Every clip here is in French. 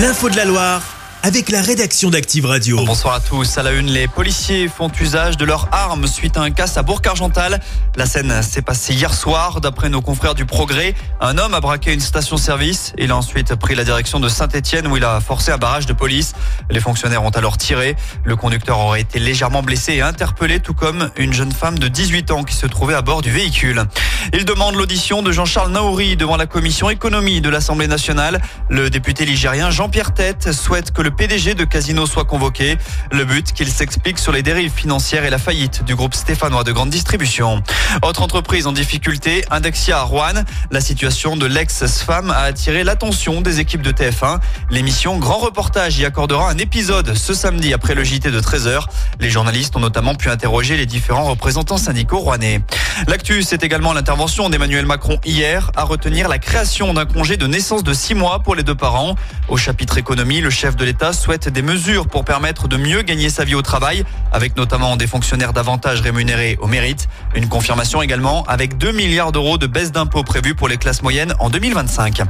L'info de la Loire avec la rédaction d'Active Radio. Bonsoir à tous. À la une, les policiers font usage de leurs armes suite à un casse à Bourg-Argental. La scène s'est passée hier soir. D'après nos confrères du Progrès, un homme a braqué une station-service. Il a ensuite pris la direction de Saint-Etienne où il a forcé un barrage de police. Les fonctionnaires ont alors tiré. Le conducteur aurait été légèrement blessé et interpellé, tout comme une jeune femme de 18 ans qui se trouvait à bord du véhicule. Il demande l'audition de Jean-Charles Naouri devant la commission économie de l'Assemblée nationale. Le député ligérien Jean-Pierre Tête souhaite que le le PDG de Casino soit convoqué. Le but, qu'il s'explique sur les dérives financières et la faillite du groupe stéphanois de grande distribution. Autre entreprise en difficulté, Indexia à Rouen. La situation de l'ex-femme a attiré l'attention des équipes de TF1. L'émission Grand Reportage y accordera un épisode ce samedi après le JT de 13h. Les journalistes ont notamment pu interroger les différents représentants syndicaux rouennais. L'actu, c'est également l'intervention d'Emmanuel Macron hier à retenir la création d'un congé de naissance de 6 mois pour les deux parents. Au chapitre économie, le chef de l'État souhaite des mesures pour permettre de mieux gagner sa vie au travail, avec notamment des fonctionnaires davantage rémunérés au mérite. Une confirmation également avec 2 milliards d'euros de baisse d'impôts prévus pour les classes moyennes en 2025.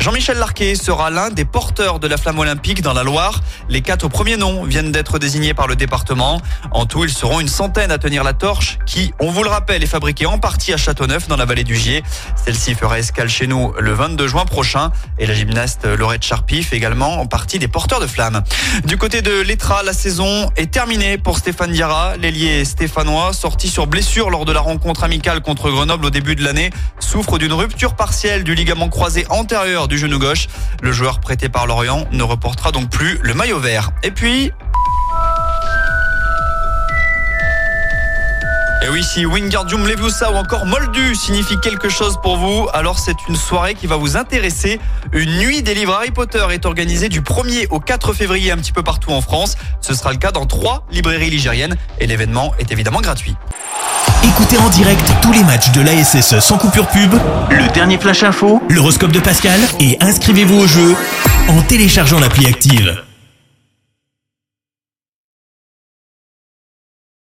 Jean-Michel Larquet sera l'un des porteurs de la flamme olympique dans la Loire. Les quatre au premier nom viennent d'être désignés par le département. En tout, ils seront une centaine à tenir la torche qui, on vous le rappelle, est fabriquée en partie à Châteauneuf dans la vallée du Gier. Celle-ci fera escale chez nous le 22 juin prochain et la gymnaste Laurette Charpie fait également en partie des porteurs de Du côté de l'Etra, la saison est terminée pour Stéphane Diarra. L'ailier stéphanois, sorti sur blessure lors de la rencontre amicale contre Grenoble au début de l'année, souffre d'une rupture partielle du ligament croisé antérieur du genou gauche. Le joueur prêté par Lorient ne reportera donc plus le maillot vert. Et puis, Et oui, si Wingardium Leviosa ou encore Moldu signifie quelque chose pour vous, alors c'est une soirée qui va vous intéresser. Une nuit des livres Harry Potter est organisée du 1er au 4 février un petit peu partout en France. Ce sera le cas dans trois librairies ligériennes et l'événement est évidemment gratuit. Écoutez en direct tous les matchs de l'ASSE sans coupure pub, le dernier flash info, l'horoscope de Pascal et inscrivez-vous au jeu en téléchargeant l'appli active.